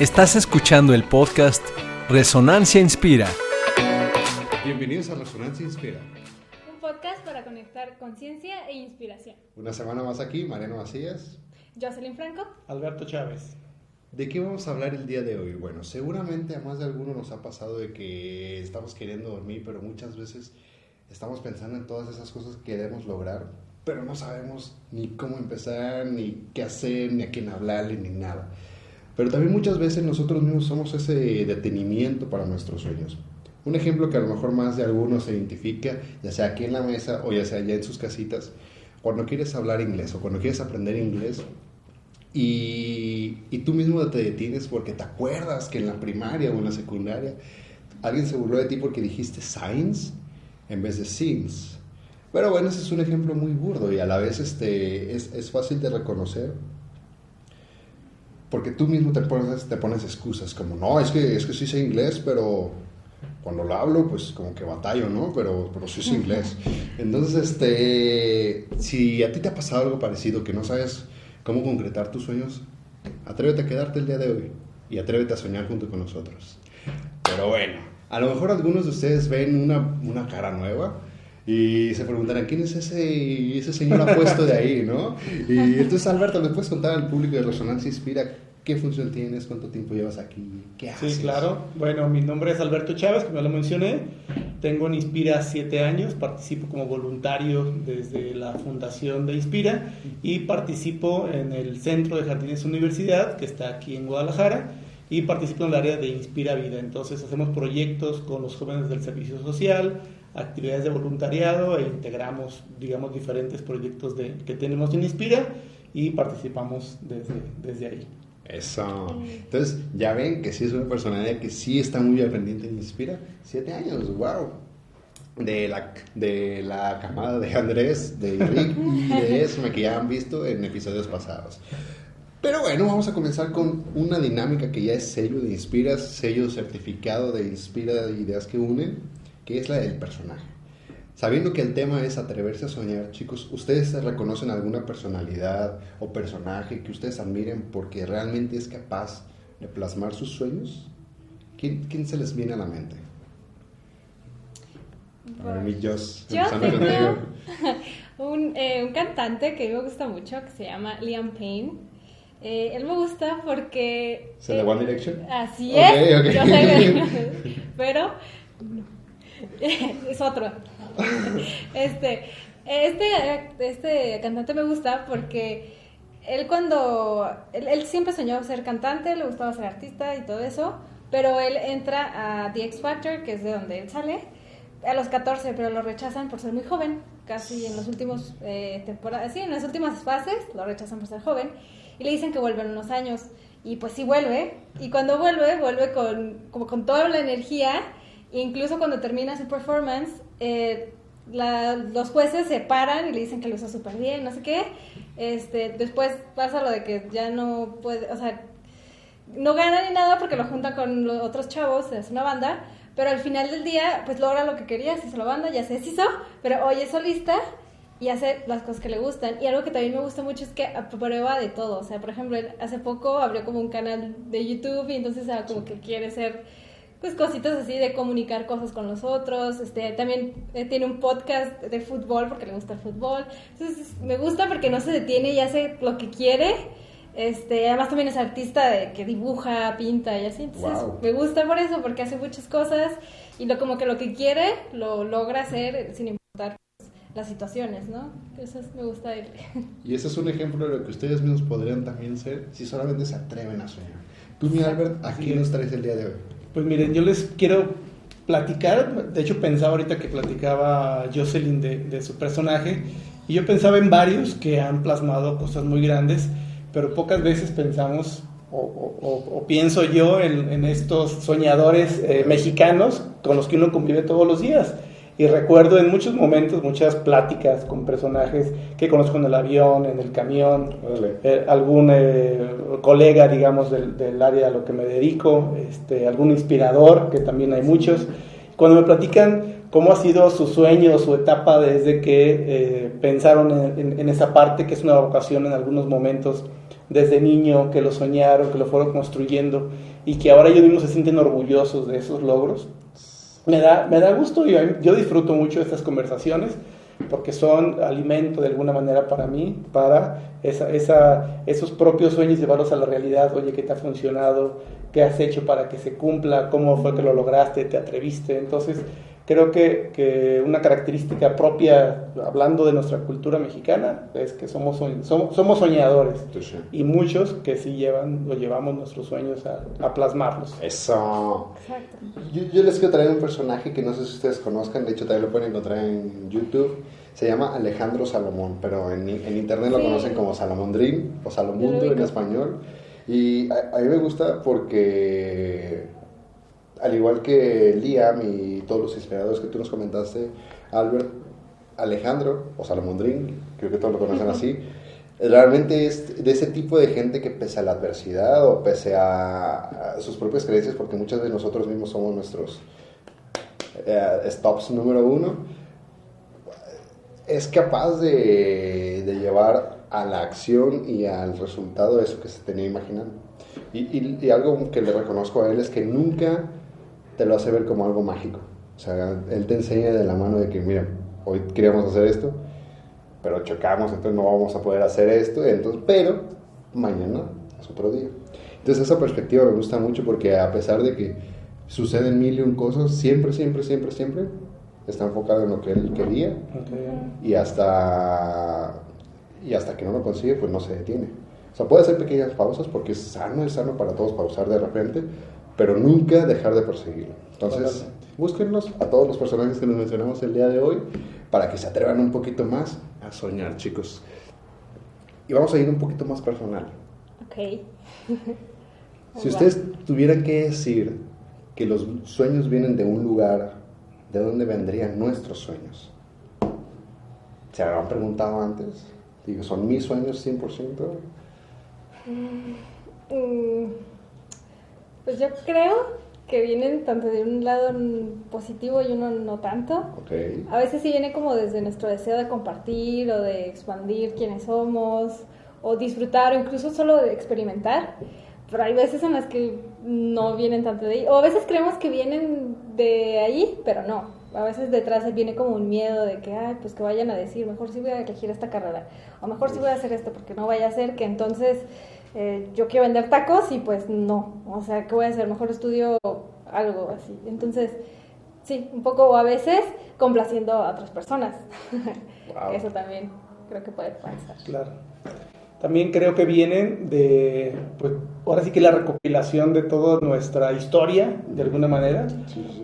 Estás escuchando el podcast Resonancia Inspira. Bienvenidos a Resonancia Inspira. Un podcast para conectar conciencia e inspiración. Una semana más aquí, Mariano Macías. Jocelyn Franco. Alberto Chávez. ¿De qué vamos a hablar el día de hoy? Bueno, seguramente a más de alguno nos ha pasado de que estamos queriendo dormir, pero muchas veces estamos pensando en todas esas cosas que queremos lograr, pero no sabemos ni cómo empezar, ni qué hacer, ni a quién hablarle, ni nada. Pero también muchas veces nosotros mismos somos ese detenimiento para nuestros sueños. Un ejemplo que a lo mejor más de algunos se identifica, ya sea aquí en la mesa o ya sea allá en sus casitas, cuando quieres hablar inglés o cuando quieres aprender inglés y, tú mismo te detienes porque te acuerdas que en la primaria o en la secundaria alguien se burló de ti porque dijiste science en vez de sims. Pero bueno, ese es un ejemplo muy burdo y a la vez este, es, es fácil de reconocer porque tú mismo te pones, te pones excusas, como, no, es que, es que sí sé inglés, pero cuando lo hablo, pues como que batallo, ¿no? Pero, pero sí sé inglés. Entonces, este, si a ti te ha pasado algo parecido, que no sabes cómo concretar tus sueños, atrévete a quedarte el día de hoy y atrévete a soñar junto con nosotros. Pero bueno, a lo mejor algunos de ustedes ven una, una cara nueva y se preguntarán, ¿quién es ese, ese señor apuesto de ahí, no? Y entonces, Alberto, ¿le puedes contar al público de Resonancia Inspira qué función tienes, cuánto tiempo llevas aquí, qué haces? Sí, claro. Bueno, mi nombre es Alberto Chávez, como ya lo mencioné. Tengo en Inspira siete años, participo como voluntario desde la fundación de Inspira y participo en el Centro de Jardines Universidad, que está aquí en Guadalajara y participo en el área de Inspira Vida. Entonces hacemos proyectos con los jóvenes del servicio social, actividades de voluntariado e integramos, digamos, diferentes proyectos de, que tenemos en Inspira y participamos desde, desde ahí. Eso. Entonces, ya ven que sí es una personalidad que sí está muy al pendiente de Inspira. Siete años, wow. De la, de la camada de Andrés, de Rick y de Esme que ya han visto en episodios pasados. Pero bueno, vamos a comenzar con una dinámica que ya es sello de Inspira, sello certificado de Inspira de Ideas que Unen, que es la del personaje. Sabiendo que el tema es atreverse a soñar, chicos, ¿ustedes se reconocen alguna personalidad o personaje que ustedes admiren porque realmente es capaz de plasmar sus sueños? ¿Quién, quién se les viene a la mente? A ver, mi Joss, Yo tengo un, eh, un cantante que me gusta mucho que se llama Liam Payne. Eh, él me gusta porque... ¿Es el de eh, One Direction? Así Ok, es. ok. yo sé, pero es otro. Este, este, este cantante me gusta porque él cuando, él, siempre soñó ser cantante, le gustaba ser artista y todo eso, pero él entra a The X Factor, que es de donde él sale, a los 14, pero lo rechazan por ser muy joven, casi en los últimos eh, temporadas, sí, en las últimas fases lo rechazan por ser joven y le dicen que vuelve en unos años y pues sí vuelve y cuando vuelve vuelve con como con toda la energía incluso cuando termina su performance eh, la- los jueces se paran y le dicen que lo hizo súper bien, no sé qué. Este, después pasa lo de que ya no puede, o sea, no gana ni nada porque lo junta con los otros chavos, es una banda, pero al final del día, pues logra lo que quería, se hizo la banda, ya se deshizo, pero hoy es solista y hace las cosas que le gustan. Y algo que también me gusta mucho es que prueba de todo, o sea, por ejemplo, hace poco abrió como un canal de YouTube y entonces ah, como que quiere ser pues cositas así de comunicar cosas con los otros, este, también eh, tiene un podcast de fútbol porque le gusta el fútbol, entonces me gusta porque no se detiene y hace lo que quiere, este, además también es artista de, que dibuja, pinta y así, entonces Wow. me gusta por eso, porque hace muchas cosas y lo como que lo que quiere lo logra hacer sin importar pues, las situaciones, ¿no? Eso es- me gusta de él. Y ese es un ejemplo de lo que ustedes mismos podrían también ser si solamente se atreven a soñar. Tú, mi Albert, ¿a quién nos traes el día de hoy? Pues miren, yo les quiero platicar, de hecho pensaba ahorita que platicaba Jocelyn de, de su personaje, y yo pensaba en varios que han plasmado cosas muy grandes, pero pocas veces pensamos, o, o- o- pienso yo en, en estos soñadores eh, mexicanos con los que uno convive todos los días. Y recuerdo en muchos momentos, muchas pláticas con personajes que conozco en el avión, en el camión, Órale. eh, algún eh, colega, digamos, del, del área a lo que me dedico, este, algún inspirador, que también hay muchos. Cuando me platican cómo ha sido su sueño, su etapa desde que eh, pensaron en, en- en esa parte, que es una vocación en algunos momentos desde niño, que lo soñaron, que lo fueron construyendo y que ahora ellos mismos se sienten orgullosos de esos logros. Me da, me da gusto y yo disfruto mucho estas conversaciones porque son alimento de alguna manera para mí, para esa, esa, esos propios sueños llevarlos a la realidad. Oye, ¿qué te ha funcionado? ¿Qué has hecho para que se cumpla? ¿Cómo fue que lo lograste? ¿Te atreviste? Entonces, creo que, que una característica propia, hablando de nuestra cultura mexicana, es que somos, somos, somos soñadores. Y muchos que sí llevan, lo llevamos nuestros sueños a, a plasmarlos. Eso. Yo, yo, les quiero traer un personaje que no sé si ustedes conozcan, de hecho también lo pueden encontrar en YouTube. Se llama Alejandro Salomón, pero en, en internet lo conocen como Salomondrín o Salomundo en español. Y a, a mí me gusta porque al igual que Liam y todos los inspiradores que tú nos comentaste, Albert, Alejandro o Salomondrín, creo que todos lo conocen así, realmente es de ese tipo de gente que pese a la adversidad o pese a, sus propias creencias, porque muchas de nosotros mismos somos nuestros eh, stops número uno, es capaz de, de, llevar a la acción y al resultado eso que se tenía imaginando. Y, y, y algo que le reconozco a él es que nunca te lo hace ver como algo mágico. O sea, él te enseña de la mano de que, mira, hoy queríamos hacer esto, pero chocamos, entonces no vamos a poder hacer esto, entonces, pero mañana es otro día. Entonces esa perspectiva me gusta mucho porque a pesar de que suceden mil y un cosas, siempre, siempre, siempre, siempre está enfocado en lo que él quería y hasta y hasta que no lo consigue, pues no se detiene. O sea, puede hacer pequeñas pausas porque es sano, es sano para todos pausar de repente, pero nunca dejar de perseguirlo. Entonces, búsquennos a todos los personajes que nos mencionamos el día de hoy para que se atrevan un poquito más a soñar, chicos. Y vamos a ir un poquito más personal. Ok. si ustedes tuvieran que decir que los sueños vienen de un lugar, ¿de dónde vendrían nuestros sueños? ¿Se habrán preguntado antes? Digo, ¿son mis sueños 100%? Mm, mm. Pues yo creo que vienen tanto de un lado positivo y uno no tanto. Okay. A veces sí viene como desde nuestro deseo de compartir o de expandir quiénes somos o disfrutar o incluso solo de experimentar. Pero hay veces en las que no vienen tanto de ahí. O a veces creemos que vienen de ahí, pero no. A veces detrás viene como un miedo de que, ay, pues que vayan a decir, mejor sí voy a elegir esta carrera. O mejor sí voy a hacer esto porque no vaya a ser que entonces eh, yo quiero vender tacos y pues no, o sea, ¿qué voy a hacer? Mejor estudio algo así. Entonces, sí, un poco a veces complaciendo a otras personas. Wow. Eso también creo que puede pasar. Claro. También creo que vienen de, pues, ahora sí que la recopilación de toda nuestra historia, de alguna manera,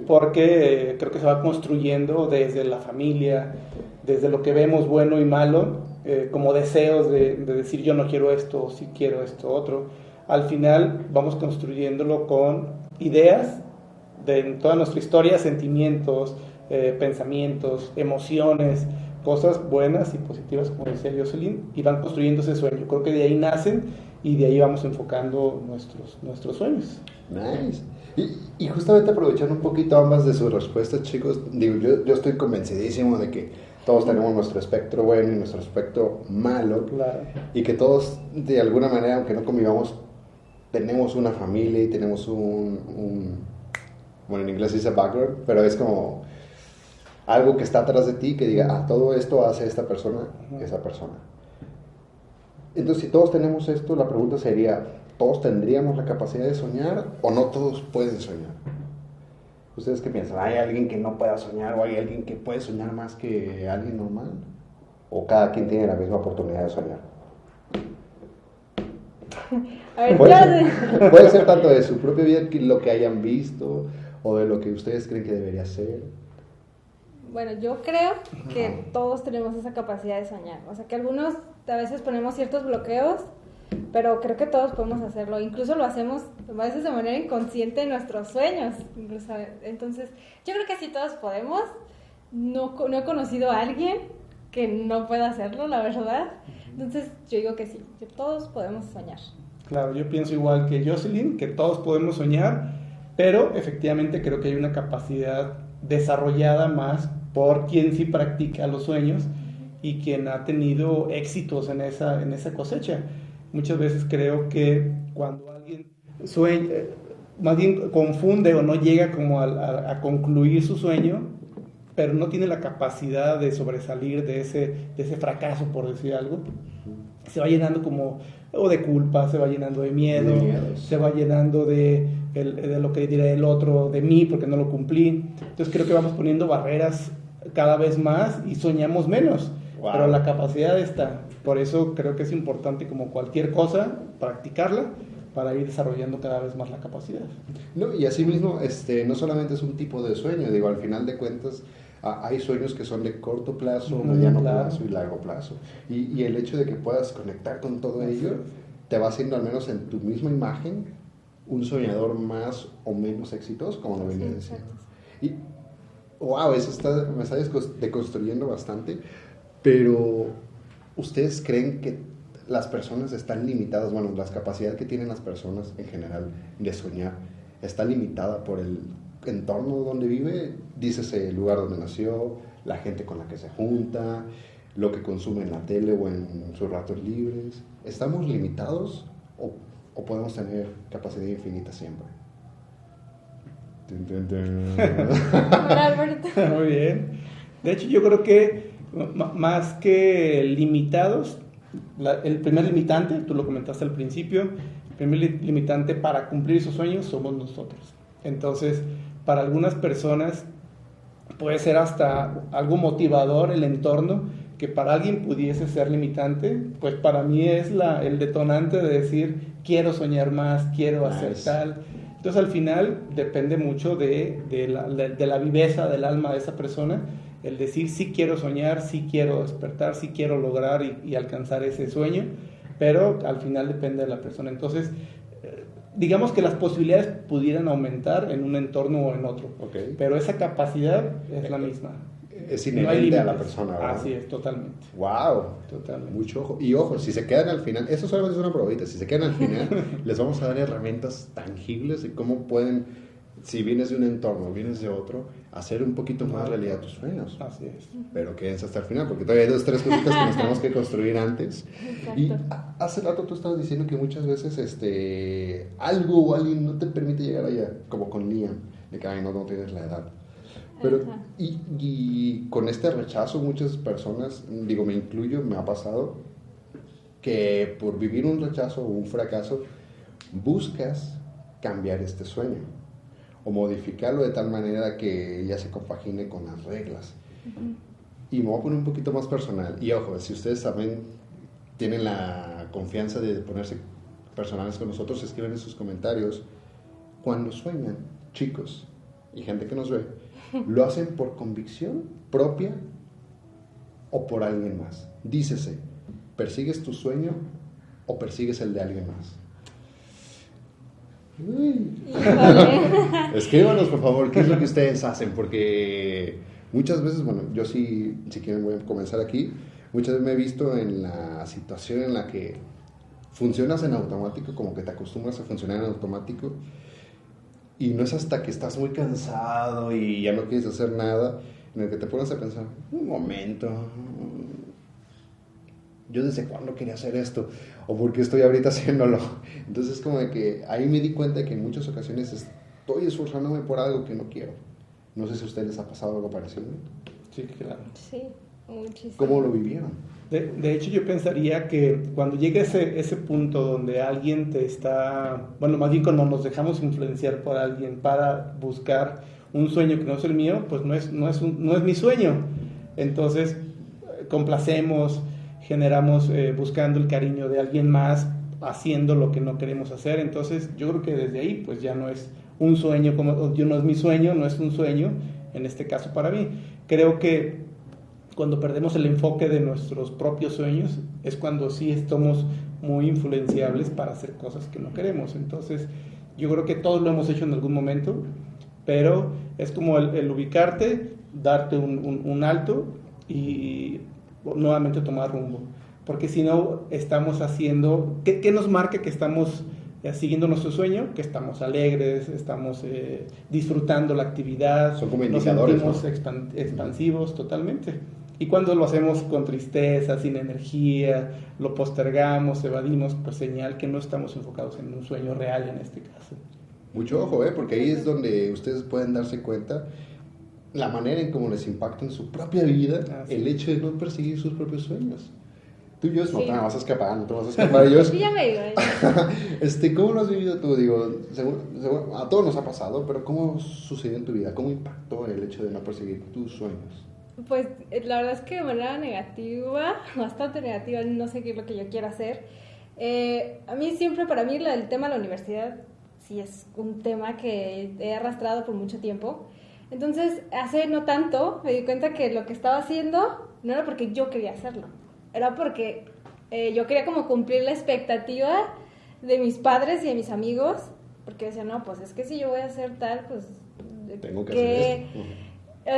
porque eh, creo que se va construyendo desde la familia, desde lo que vemos bueno y malo, eh, como deseos de, de, decir yo no quiero esto, o sí quiero esto, otro. Al final vamos construyéndolo con ideas de toda nuestra historia, sentimientos, eh, pensamientos, emociones, cosas buenas y positivas, como decía Jocelyn, y van construyendo ese sueño. Creo que de ahí nacen y de ahí vamos enfocando nuestros, nuestros sueños. Nice. Y, y, justamente aprovechando un poquito ambas de sus respuestas, chicos, digo, yo, yo estoy convencidísimo de que todos tenemos nuestro espectro bueno y nuestro espectro malo. Claro. Y que todos, de alguna manera, aunque no convivamos, tenemos una familia y tenemos un, un bueno, en inglés dice background, pero es como algo que está atrás de ti que diga, ah, todo esto hace esta persona, uh -huh. esa persona. Entonces, si todos tenemos esto, la pregunta sería, ¿todos tendríamos la capacidad de soñar o no todos pueden soñar? ¿Ustedes qué piensan? ¿Hay alguien que no pueda soñar o hay alguien que puede soñar más que alguien normal? ¿O cada quien tiene la misma oportunidad de soñar? A ver, puede, ser, puede ser tanto de su propia vida que lo que hayan visto o de lo que ustedes creen que debería ser. Bueno, yo creo que todos tenemos esa capacidad de soñar. O sea, que algunos a veces ponemos ciertos bloqueos, pero creo que todos podemos hacerlo. Incluso lo hacemos a veces de manera inconsciente en nuestros sueños. Incluso, entonces, yo creo que sí todos podemos. No, no he conocido a alguien que no pueda hacerlo, la verdad. Entonces, yo digo que sí, que todos podemos soñar. Claro, yo pienso igual que Jocelyn, que todos podemos soñar, pero efectivamente creo que hay una capacidad desarrollada más por quien sí practica los sueños y quien ha tenido éxitos en esa, en esa cosecha. Muchas veces creo que cuando alguien sueña, más bien confunde o no llega como a, a, concluir su sueño, pero no tiene la capacidad de sobresalir de ese, de ese fracaso, por decir algo, se va llenando como o de culpa, se va llenando de miedo, se va llenando de, de, lo que dirá el otro de mí porque no lo cumplí. Entonces creo que vamos poniendo barreras cada vez más y soñamos menos, pero la capacidad está. Por eso creo que es importante como cualquier cosa, practicarla para ir desarrollando cada vez más la capacidad. No, y asimismo, este, no solamente es un tipo de sueño, digo, al final de cuentas, hay sueños que son de corto plazo, mediano plazo y largo plazo. Y, y, el hecho de que puedas conectar con todo ello te va haciendo, al menos en tu misma imagen, un soñador más o menos exitoso, como lo venía diciendo. Y, wow, eso está, me está deconstruyendo bastante, pero ¿ustedes creen que las personas están limitadas, bueno, las capacidades que tienen las personas en general de soñar está limitada por el entorno donde vive, dícese el lugar donde nació, la gente con la que se junta, lo que consume en la tele o en sus ratos libres. ¿Estamos limitados o, o podemos tener capacidad infinita siempre? Muy bien. De hecho, yo creo que más que limitados, el primer limitante, tú lo comentaste al principio, el primer limitante para cumplir sus sueños somos nosotros. Entonces, para algunas personas puede ser hasta algo motivador el entorno que para alguien pudiese ser limitante, pues para mí es la, el detonante de decir quiero soñar más, quiero hacer tal. Entonces al final depende mucho de, de, la, de, la, viveza del alma de esa persona, el decir sí quiero soñar, sí quiero despertar, sí quiero lograr y, y alcanzar ese sueño, pero al final depende de la persona. Entonces digamos que las posibilidades pudieran aumentar en un entorno o en otro. Pero esa capacidad es la misma. Es inherente a la persona, ¿verdad? Así es, totalmente. ¡Wow! Totalmente. Mucho ojo. Y ojo, si se quedan al final, eso solamente es una probadita, si se quedan al final, les vamos a dar herramientas tangibles de cómo pueden, si vienes de un entorno, vienes de otro, hacer un poquito más realidad tus sueños. Así es. Pero quédense hasta el final, porque todavía hay dos, tres cositas que nos tenemos que construir antes. Y hace rato tú estabas diciendo que muchas veces este, algo o alguien no te permite llegar allá, como con Liam, de que no, no tienes la edad. Pero, y, y, con este rechazo, muchas personas, digo, me incluyo, me ha pasado, que por vivir un rechazo o un fracaso, buscas cambiar este sueño o modificarlo de tal manera que ya se compagine con las reglas. Y me voy a poner un poquito más personal. Y ojo, si ustedes también tienen la confianza de ponerse personales con nosotros, escriben en sus comentarios. Cuando sueñan, chicos y gente que nos ve, ¿lo hacen por convicción propia o por alguien más? Dícese, ¿persigues tu sueño o persigues el de alguien más? Escríbanos, por favor, qué es lo que ustedes hacen, porque muchas veces, bueno, yo sí, si quieren voy a comenzar aquí, muchas veces me he visto en la situación en la que funcionas en automático, como que te acostumbras a funcionar en automático, y no es hasta que estás muy cansado y ya no quieres hacer nada, en el que te pones a pensar, un momento, yo desde cuándo quería hacer esto o por qué estoy ahorita haciéndolo. Entonces como de que ahí me di cuenta de que en muchas ocasiones estoy esforzándome por algo que no quiero. No sé si a ustedes les ha pasado algo parecido. Sí, claro. Sí, muchísimo. ¿Cómo lo vivieron? De, de, hecho, yo pensaría que cuando llegue ese, ese punto donde alguien te está, bueno, más bien cuando nos dejamos influenciar por alguien para buscar un sueño que no es el mío, pues no es, no es, un, no es mi sueño. Entonces, complacemos, generamos eh, buscando el cariño de alguien más, haciendo lo que no queremos hacer. Entonces yo creo que desde ahí pues ya no es un sueño, como yo no es mi sueño, no es un sueño, en este caso para mí. Creo que cuando perdemos el enfoque de nuestros propios sueños es cuando sí estamos muy influenciables para hacer cosas que no queremos. Entonces yo creo que todos lo hemos hecho en algún momento, pero es como el, ubicarte, darte un, un alto y nuevamente tomar rumbo. Porque si no, estamos haciendo, ¿qué, qué nos marca que estamos eh, siguiendo nuestro sueño? Que estamos alegres, estamos eh, disfrutando la actividad, Son como nos sentimos expansivos totalmente. Y cuando lo hacemos con tristeza, sin energía, lo postergamos, evadimos, pues señal que no estamos enfocados en un sueño real en este caso. Mucho ojo, ¿eh? porque ahí es donde ustedes pueden darse cuenta la manera en cómo les impacta en su propia vida Ah, sí. el hecho de no perseguir sus propios sueños. Tú y yo no Sí. te vas a escapar, no te vas a escapar. Yo, Sí, ya me iba. ya. este, ¿Cómo lo has vivido tú? Digo, seguro- seguro- a todos nos ha pasado, pero ¿cómo sucedió en tu vida? ¿Cómo impactó el hecho de no perseguir tus sueños? Pues eh, la verdad es que de manera negativa, bastante negativa, no sé qué es lo que yo quiero hacer. Eh, a mí siempre, para mí, el tema de la universidad sí es un tema que he arrastrado por mucho tiempo. Entonces, hace no tanto me di cuenta que lo que estaba haciendo no era porque yo quería hacerlo, era porque eh, yo quería como cumplir la expectativa de mis padres y de mis amigos, porque decían, no, pues es que si yo voy a hacer tal, pues... Tengo que ¿qué- hacer esto.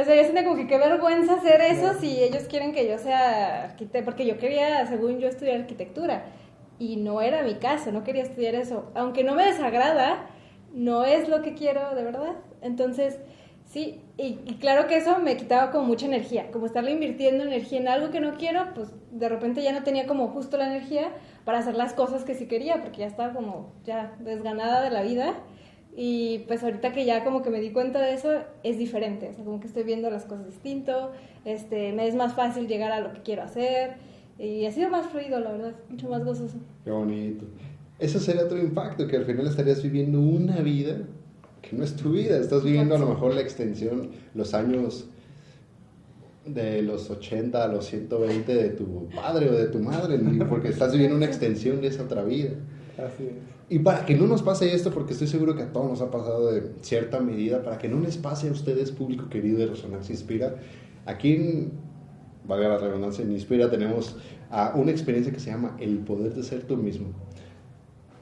O sea, yo siento como que qué vergüenza hacer eso si ellos quieren que yo sea arquitecta, porque yo quería, según yo, estudiar arquitectura. Y no era mi caso, no quería estudiar eso. Aunque no me desagrada, no es lo que quiero de verdad. Entonces, sí, y, claro que eso me quitaba como mucha energía, como estarle invirtiendo energía en algo que no quiero, pues de repente ya no tenía como justo la energía para hacer las cosas que sí quería, porque ya estaba como ya desganada de la vida. Y pues ahorita que ya como que me di cuenta de eso, es diferente. O sea, como que estoy viendo las cosas distinto, este, me es más fácil llegar a lo que quiero hacer. Y ha sido más fluido, la verdad, mucho más gozoso. Qué bonito. Eso sería otro impacto, que al final estarías viviendo una vida que no es tu vida. Estás viviendo a lo mejor la extensión, los años de los 80 a los 120 de tu padre o de tu madre, porque estás viviendo una extensión de esa otra vida. Así es. Y para que no nos pase esto, porque estoy seguro que a todos nos ha pasado de cierta medida, para que no les pase a ustedes, público querido de Resonancia Inspira, aquí en, valga la redundancia, en Inspira tenemos a una experiencia que se llama El Poder de Ser Tú Mismo.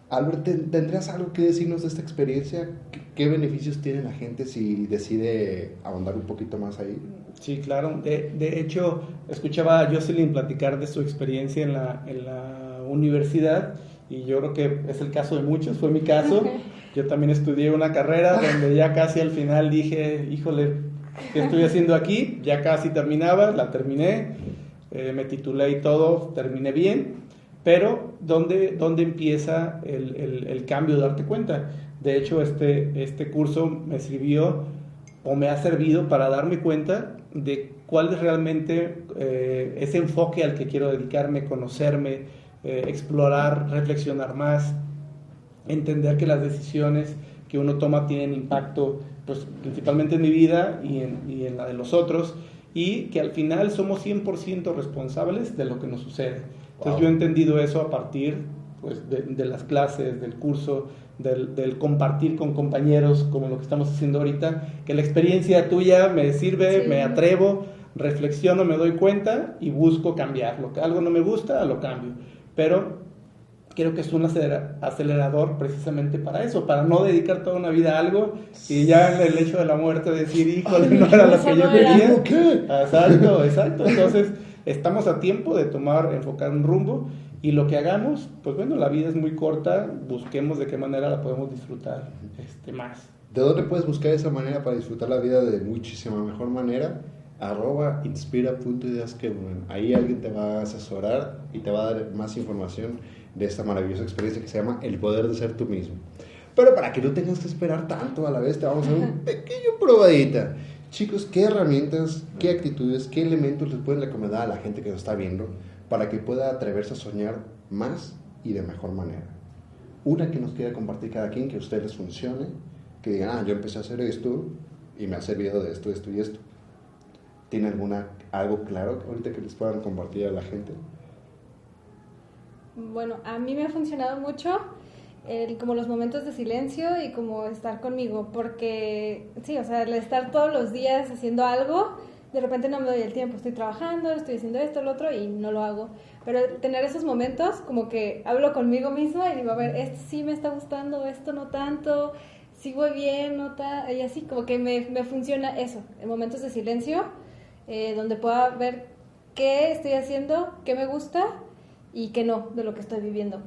Albert, ¿ten- ¿tendrías algo que decirnos de esta experiencia? ¿Qué, qué beneficios tiene la gente si decide ahondar un poquito más ahí? Sí, claro. De, de hecho, escuchaba a Jocelyn platicar de su experiencia en la, en la universidad y yo creo que es el caso de muchos, fue mi caso. Yo también estudié una carrera donde ya casi al final dije, híjole, ¿qué estoy haciendo aquí? Ya casi terminaba, la terminé, eh, me titulé y todo, terminé bien, pero ¿dónde, dónde empieza el, el- cambio darte cuenta? De hecho, este, este curso me sirvió o me ha servido para darme cuenta de cuál es realmente eh, ese enfoque al que quiero dedicarme, conocerme, eh, explorar, reflexionar más, entender que las decisiones que uno toma tienen impacto pues, principalmente en mi vida y en, y en la de los otros y que al final somos 100% responsables de lo que nos sucede. Entonces Wow. yo he entendido eso a partir pues, de, de las clases, del curso, del, del compartir con compañeros como lo que estamos haciendo ahorita, que la experiencia tuya me sirve, Sí. me atrevo, reflexiono, me doy cuenta y busco cambiarlo. Que algo no me gusta, lo cambio. Pero creo que es un acelera- acelerador precisamente para eso, para no dedicar toda una vida a algo y ya en el hecho de la muerte decir, híjole, no era lo que yo quería. Exacto, exacto. Entonces, estamos a tiempo de tomar, enfocar un rumbo y lo que hagamos, pues bueno, la vida es muy corta, busquemos de qué manera la podemos disfrutar este, más. ¿De dónde puedes buscar esa manera para disfrutar la vida de muchísima mejor manera? Arroba inspira.ideas que unen. Ahí alguien te va a asesorar y te va a dar más información de esta maravillosa experiencia que se llama El Poder de Ser Tú Mismo. Pero para que no tengas que esperar tanto a la vez, te vamos a dar un pequeño probadita. Chicos, ¿qué herramientas, qué actitudes, qué elementos les pueden recomendar a la gente que nos está viendo para que pueda atreverse a soñar más y de mejor manera? Una que nos quiera compartir cada quien, que a ustedes les funcione, que digan, ah, yo empecé a hacer esto y me ha servido de esto, esto y esto. ¿Tiene alguna, algo claro ahorita que les puedan compartir a la gente? Bueno, a mí me ha funcionado mucho el, como los momentos de silencio y como estar conmigo, porque sí, o sea, el estar todos los días haciendo algo, de repente no me doy el tiempo, estoy trabajando, estoy haciendo esto, lo otro y no lo hago. Pero tener esos momentos como que hablo conmigo misma y digo, a ver, esto sí me está gustando, esto no tanto, sigo bien, no ta-", y así como que me, me funciona eso, en momentos de silencio, eh, donde pueda ver qué estoy haciendo, qué me gusta y qué no de lo que estoy viviendo.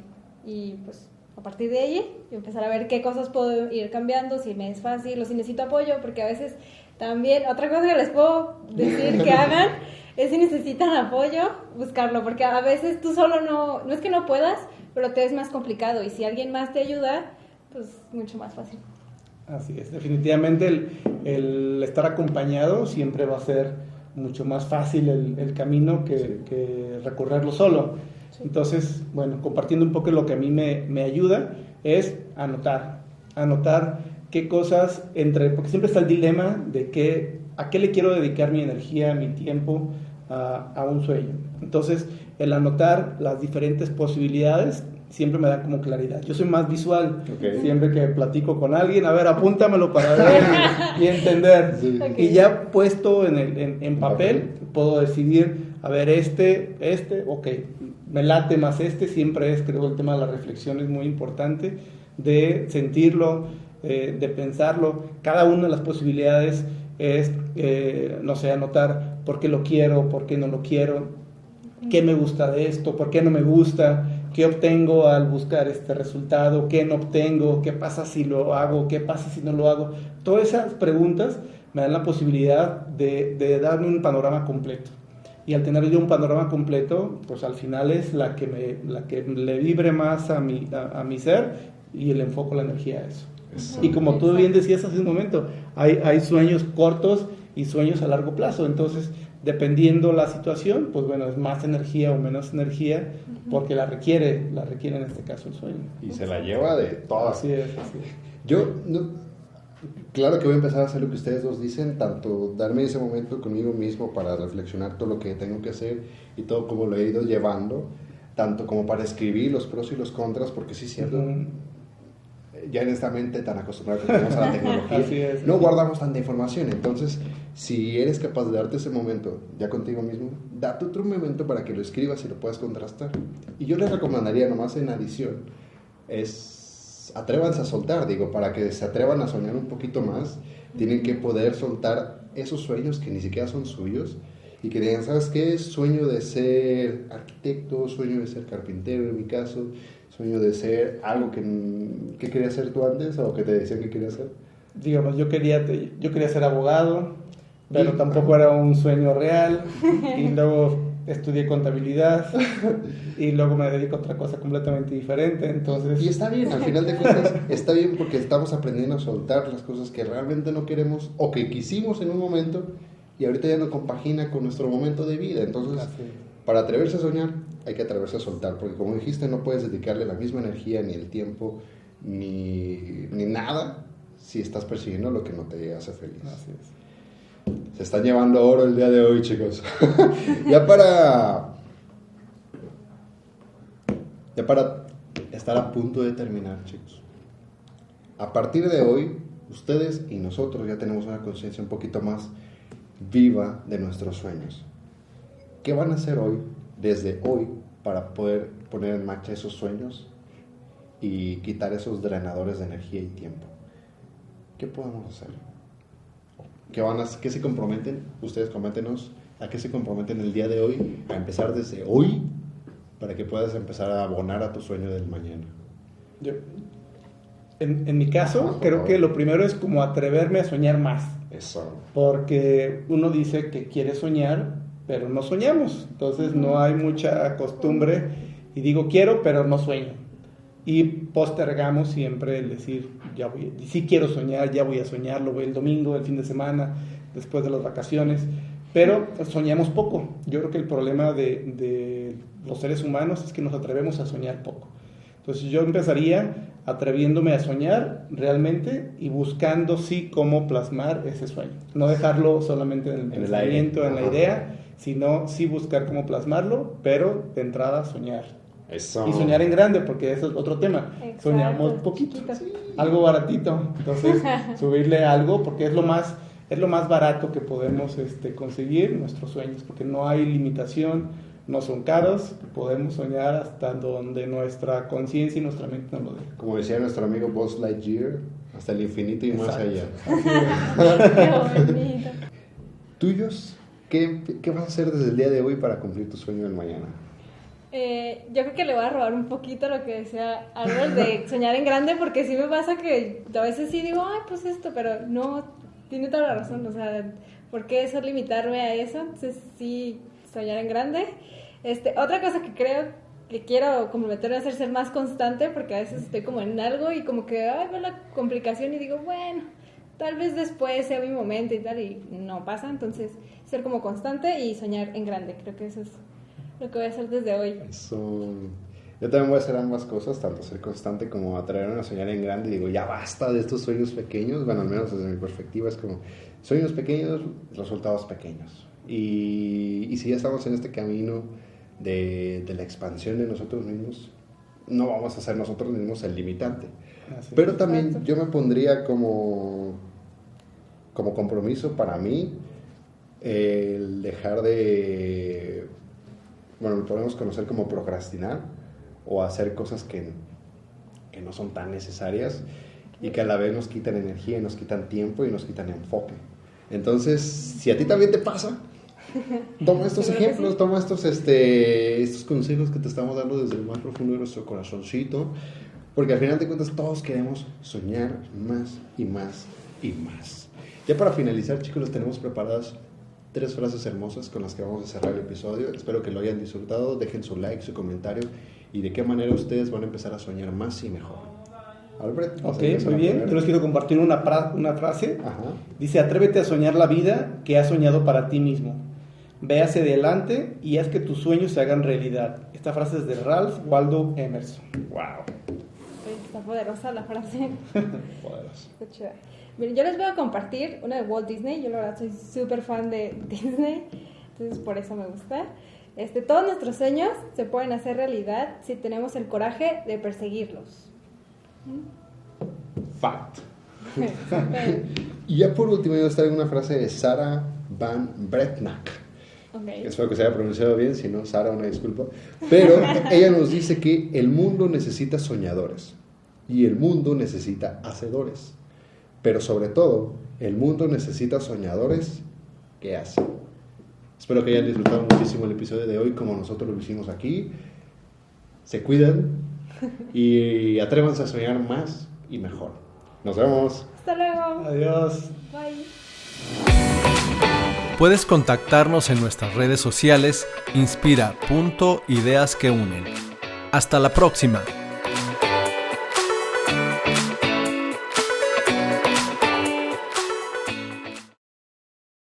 Y pues a partir de ahí yo empezar a ver qué cosas puedo ir cambiando, si me es fácil o si necesito apoyo, porque a veces también, otra cosa que les puedo decir que hagan es si necesitan apoyo, buscarlo, porque a veces tú solo no, no es que no puedas, pero te es más complicado y si alguien más te ayuda, pues mucho más fácil. Así es, definitivamente el, el estar acompañado siempre va a ser mucho más fácil el, el camino que, que, recorrerlo solo. Entonces, bueno, compartiendo un poco lo que a mí me, me ayuda es anotar, anotar qué cosas entre, porque siempre está el dilema de qué, a qué le quiero dedicar mi energía, mi tiempo a, a un sueño. Entonces, el anotar las diferentes posibilidades siempre me da como claridad. Yo soy más visual. Okay. Siempre que platico con alguien, a ver, apúntamelo para ver y, y entender. Sí. Okay. Y ya puesto en, el, en, en papel, okay. puedo decidir, a ver, este, este, ok, me late más este. Siempre es, creo, el tema de la reflexión es muy importante, de sentirlo, eh, de pensarlo. Cada una de las posibilidades es, eh, no sé, anotar por qué lo quiero, por qué no lo quiero, qué me gusta de esto, por qué no me gusta qué obtengo al buscar este resultado, qué no obtengo, qué pasa si lo hago, qué pasa si no lo hago. Todas esas preguntas me dan la posibilidad de, de darme un panorama completo. Y al tener yo un panorama completo, pues al final es la que, me, la que le vibre más a mi, a, a mi ser y le enfoco la energía a eso. Exacto. Y como tú bien decías hace un momento, hay, hay sueños cortos y sueños a largo plazo. Entonces, dependiendo la situación, pues bueno, es más energía o menos energía, porque la requiere, la requiere en este caso el sueño. Y se la lleva de todas. Así es, así es. Yo, no, claro que voy a empezar a hacer lo que ustedes dos dicen, tanto darme ese momento conmigo mismo para reflexionar todo lo que tengo que hacer y todo como lo he ido llevando, tanto como para escribir los pros y los contras, porque sí, cierto. Uh -huh ya en esta mente tan acostumbrada que tenemos a la tecnología, es, no sí. guardamos tanta información. Entonces, si eres capaz de darte ese momento ya contigo mismo, date otro momento para que lo escribas y lo puedas contrastar. Y yo les recomendaría, nomás en adición, es atrévanse a soltar, digo, para que se atrevan a soñar un poquito más, tienen que poder soltar esos sueños que ni siquiera son suyos y que digan, ¿sabes qué? Sueño de ser arquitecto, sueño de ser carpintero en mi caso, sueño de ser algo que, que querías ser tú antes o que te decían que querías ser? Digamos, yo quería, yo quería ser abogado, pero tampoco era un sueño real. Y luego estudié contabilidad y luego me dedico a otra cosa completamente diferente. Entonces... Y está bien, al final de cuentas, está bien porque estamos aprendiendo a soltar las cosas que realmente no queremos o que quisimos en un momento y ahorita ya no compagina con nuestro momento de vida. Entonces, para atreverse a soñar, hay que atreverse a soltar, porque como dijiste, no puedes dedicarle la misma energía, ni el tiempo, ni, ni nada si estás persiguiendo lo que no te hace feliz. Así es. Se están llevando oro el día de hoy, chicos. ya para. Ya para estar a punto de terminar, chicos. A partir de hoy, ustedes y nosotros ya tenemos una conciencia un poquito más viva de nuestros sueños. ¿Qué van a hacer hoy, desde hoy, para poder poner en marcha esos sueños y quitar esos drenadores de energía y tiempo? ¿Qué podemos hacer? ¿Qué, van a, qué se comprometen? Ustedes coméntenos a qué se comprometen el día de hoy, a empezar desde hoy, para que puedas empezar a abonar a tu sueño del mañana. Yo, en, en mi caso, ah, creo que lo primero es como atreverme a soñar más. Eso. Porque uno dice que quiere soñar, pero no soñamos. Entonces no hay mucha costumbre y digo quiero, pero no sueño. Y postergamos siempre el decir, ya voy, sí quiero soñar, ya voy a soñar, lo voy el domingo, el fin de semana, después de las vacaciones, pero soñamos poco. Yo creo que el problema de, de los seres humanos es que nos atrevemos a soñar poco. Entonces yo empezaría atreviéndome a soñar realmente y buscando sí cómo plasmar ese sueño. No dejarlo solamente en el en pensamiento, el en la idea, sino sí buscar cómo plasmarlo, pero de entrada soñar. Eso. Y soñar en grande, porque eso es otro tema. Exacto. Soñamos poquito, algo baratito. Entonces, subirle algo, porque es lo más, es lo más barato que podemos este, conseguir, nuestros sueños, porque no hay limitación, no son caros, podemos soñar hasta donde nuestra conciencia y nuestra mente nos lo dejen. Como decía nuestro amigo Buzz Lightyear, hasta el infinito y Exacto. más allá. Qué bonito. ¿Tuyos? ¿Qué, ¿Qué vas a hacer desde el día de hoy para cumplir tu sueño del mañana? Eh, yo creo que le voy a robar un poquito lo que decía Albert de soñar en grande, porque sí me pasa que a veces sí digo, ay, pues esto, pero no, tiene toda la razón, o sea, ¿por qué eso limitarme a eso? Entonces sí, soñar en grande. Este, otra cosa que creo que quiero comprometerme a hacer ser más constante porque a veces estoy como en algo y como que ay, veo la complicación y digo, bueno, tal vez después sea mi momento y tal y no pasa, entonces ser como constante y soñar en grande, creo que eso es lo que voy a hacer desde hoy. Eso. Yo también voy a hacer ambas cosas, tanto ser constante como atraerme a soñar en grande. Y digo, ya basta de estos sueños pequeños. Bueno, al menos desde mi perspectiva es como sueños pequeños, resultados pequeños. Y, y si ya estamos en este camino de, de, la expansión de nosotros mismos, no vamos a ser nosotros mismos el limitante. Así Pero también Exacto. yo me pondría como, como compromiso para mí el dejar de, bueno, lo podemos conocer como procrastinar o hacer cosas que, que no son tan necesarias y que a la vez nos quitan energía y nos quitan tiempo y nos quitan enfoque. Entonces, si a ti también te pasa, toma estos ejemplos, toma estos, este, estos consejos que te estamos dando desde el más profundo de nuestro corazoncito, porque al final de cuentas todos queremos soñar más y más y más. Ya para finalizar, chicos, les tenemos preparadas tres frases hermosas con las que vamos a cerrar el episodio. Espero que lo hayan disfrutado, dejen su like, su comentario y de qué manera ustedes van a empezar a soñar más y mejor. Albert, ok, muy bien. Yo les quiero compartir una, una frase. Ajá. Dice, atrévete a soñar la vida que has soñado para ti mismo. Ve hacia adelante y haz que tus sueños se hagan realidad. Esta frase es de Ralph Waldo Emerson. Wow. Está poderosa la frase. Poderosa. Miren, yo les voy a compartir una de Walt Disney. Yo la verdad soy súper fan de Disney. Entonces por eso me gusta. Este, todos nuestros sueños se pueden hacer realidad si tenemos el coraje de perseguirlos. Fact. y ya por último, yo traigo una frase de Sarah Van Bretnack. Okay. Espero que se haya pronunciado bien, si no, Sara, una disculpa. Pero ella nos dice que el mundo necesita soñadores y el mundo necesita hacedores. Pero sobre todo, el mundo necesita soñadores que hacen. Espero que hayan disfrutado muchísimo el episodio de hoy como nosotros lo hicimos aquí. Se cuidan y atrévanse a soñar más y mejor. Nos vemos. Hasta luego. Adiós. Bye. Puedes contactarnos en nuestras redes sociales inspira.ideas que unen. Hasta la próxima.